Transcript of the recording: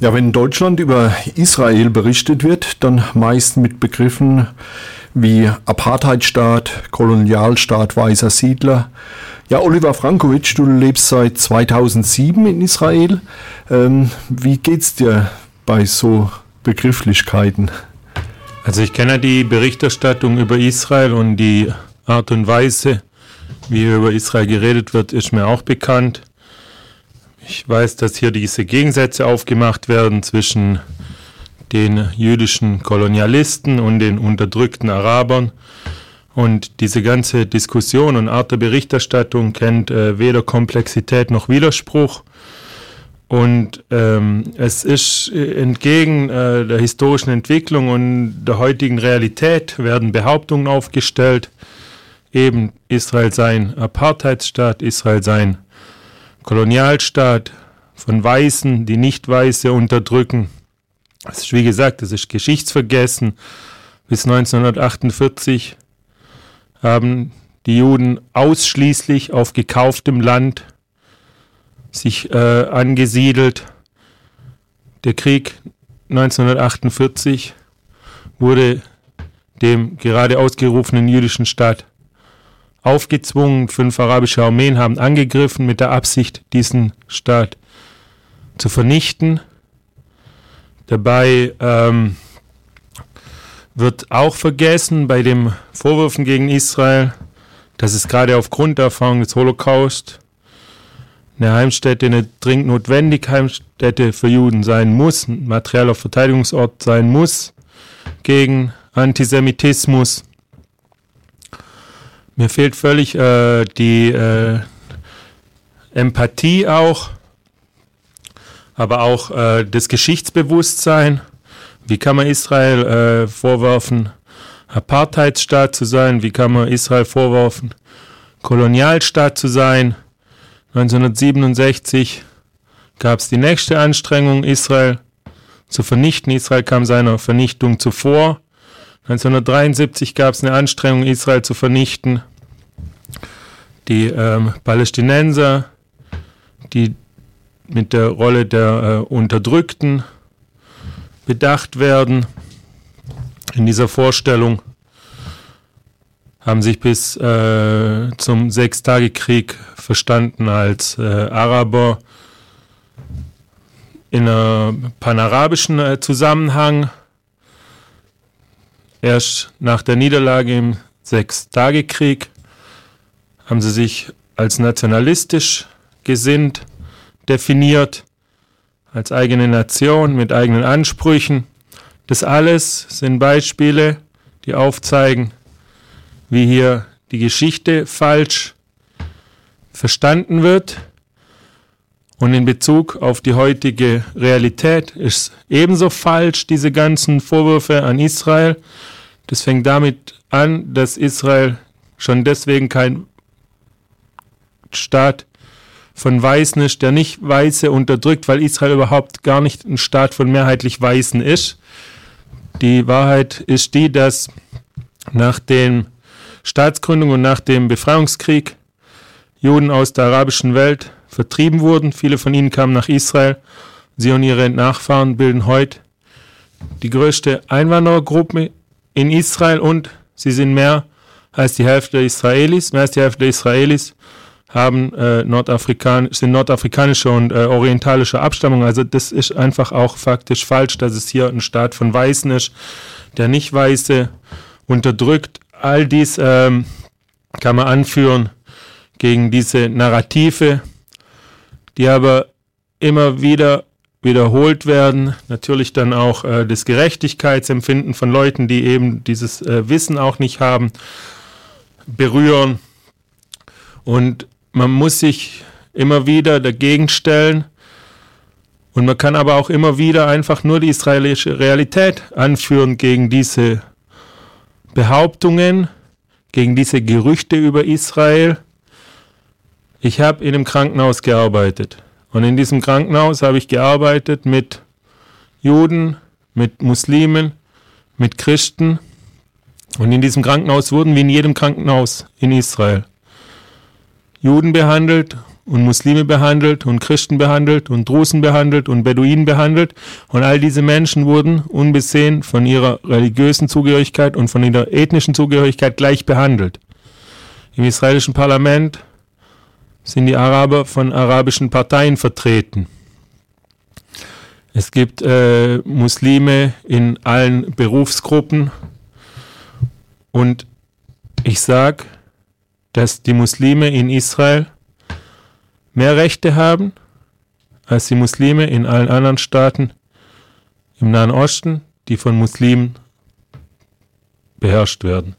Ja, wenn in Deutschland über Israel berichtet wird, dann meist mit Begriffen wie Apartheidstaat, Kolonialstaat weißer Siedler. Ja, Oliver Frankovic, du lebst seit 2007 in Israel. Ähm, wie geht's dir bei so Begrifflichkeiten? Also ich kenne die Berichterstattung über Israel und die Art und Weise, wie über Israel geredet wird, ist mir auch bekannt. Ich weiß, dass hier diese Gegensätze aufgemacht werden zwischen den jüdischen Kolonialisten und den unterdrückten Arabern. Und diese ganze Diskussion und Art der Berichterstattung kennt äh, weder Komplexität noch Widerspruch. Und ähm, es ist äh, entgegen äh, der historischen Entwicklung und der heutigen Realität werden Behauptungen aufgestellt, eben Israel sei ein Apartheidsstaat, Israel sei ein Kolonialstaat von Weißen, die Nicht-Weiße unterdrücken. Das ist, wie gesagt, das ist geschichtsvergessen. Bis 1948 haben die Juden ausschließlich auf gekauftem Land sich äh, angesiedelt. Der Krieg 1948 wurde dem gerade ausgerufenen jüdischen Staat aufgezwungen. Fünf arabische Armeen haben angegriffen mit der Absicht, diesen Staat zu vernichten. Dabei ähm, wird auch vergessen bei den Vorwürfen gegen Israel, dass es gerade aufgrund der Erfahrung des Holocaust eine Heimstätte, eine dringend notwendige Heimstätte für Juden sein muss, ein materieller Verteidigungsort sein muss gegen Antisemitismus. Mir fehlt völlig äh, die äh, Empathie auch, aber auch äh, das Geschichtsbewusstsein. Wie kann man Israel äh, vorwerfen, Apartheidsstaat zu sein? Wie kann man Israel vorwerfen, Kolonialstaat zu sein? 1967 gab es die nächste Anstrengung, Israel zu vernichten. Israel kam seiner Vernichtung zuvor. 1973 gab es eine Anstrengung, Israel zu vernichten die ähm, Palästinenser, die mit der Rolle der äh, Unterdrückten bedacht werden. In dieser Vorstellung haben sich bis äh, zum Sechstagekrieg verstanden als äh, Araber in einem panarabischen äh, Zusammenhang. Erst nach der Niederlage im Sechstagekrieg haben sie sich als nationalistisch gesinnt definiert, als eigene Nation mit eigenen Ansprüchen. Das alles sind Beispiele, die aufzeigen, wie hier die Geschichte falsch verstanden wird. Und in Bezug auf die heutige Realität ist ebenso falsch diese ganzen Vorwürfe an Israel. Das fängt damit an, dass Israel schon deswegen kein Staat von Weißen ist, der nicht Weiße unterdrückt, weil Israel überhaupt gar nicht ein Staat von mehrheitlich Weißen ist. Die Wahrheit ist die, dass nach der Staatsgründung und nach dem Befreiungskrieg Juden aus der arabischen Welt vertrieben wurden. Viele von ihnen kamen nach Israel. Sie und ihre Nachfahren bilden heute die größte Einwanderergruppe in Israel und sie sind mehr als die Hälfte der Israelis. Mehr als die Hälfte der Israelis haben äh, Nordafrikan sind nordafrikanische und äh, orientalische Abstammung. Also das ist einfach auch faktisch falsch, dass es hier ein Staat von Weißen ist, der nicht Weiße unterdrückt. All dies ähm, kann man anführen gegen diese Narrative, die aber immer wieder wiederholt werden. Natürlich dann auch äh, das Gerechtigkeitsempfinden von Leuten, die eben dieses äh, Wissen auch nicht haben, berühren. Und man muss sich immer wieder dagegen stellen. Und man kann aber auch immer wieder einfach nur die israelische Realität anführen gegen diese Behauptungen, gegen diese Gerüchte über Israel. Ich habe in einem Krankenhaus gearbeitet. Und in diesem Krankenhaus habe ich gearbeitet mit Juden, mit Muslimen, mit Christen. Und in diesem Krankenhaus wurden wie in jedem Krankenhaus in Israel Juden behandelt und Muslime behandelt und Christen behandelt und Drusen behandelt und Beduinen behandelt. Und all diese Menschen wurden unbesehen von ihrer religiösen Zugehörigkeit und von ihrer ethnischen Zugehörigkeit gleich behandelt. Im israelischen Parlament sind die Araber von arabischen Parteien vertreten. Es gibt äh, Muslime in allen Berufsgruppen und ich sage, dass die Muslime in Israel mehr Rechte haben als die Muslime in allen anderen Staaten im Nahen Osten, die von Muslimen beherrscht werden.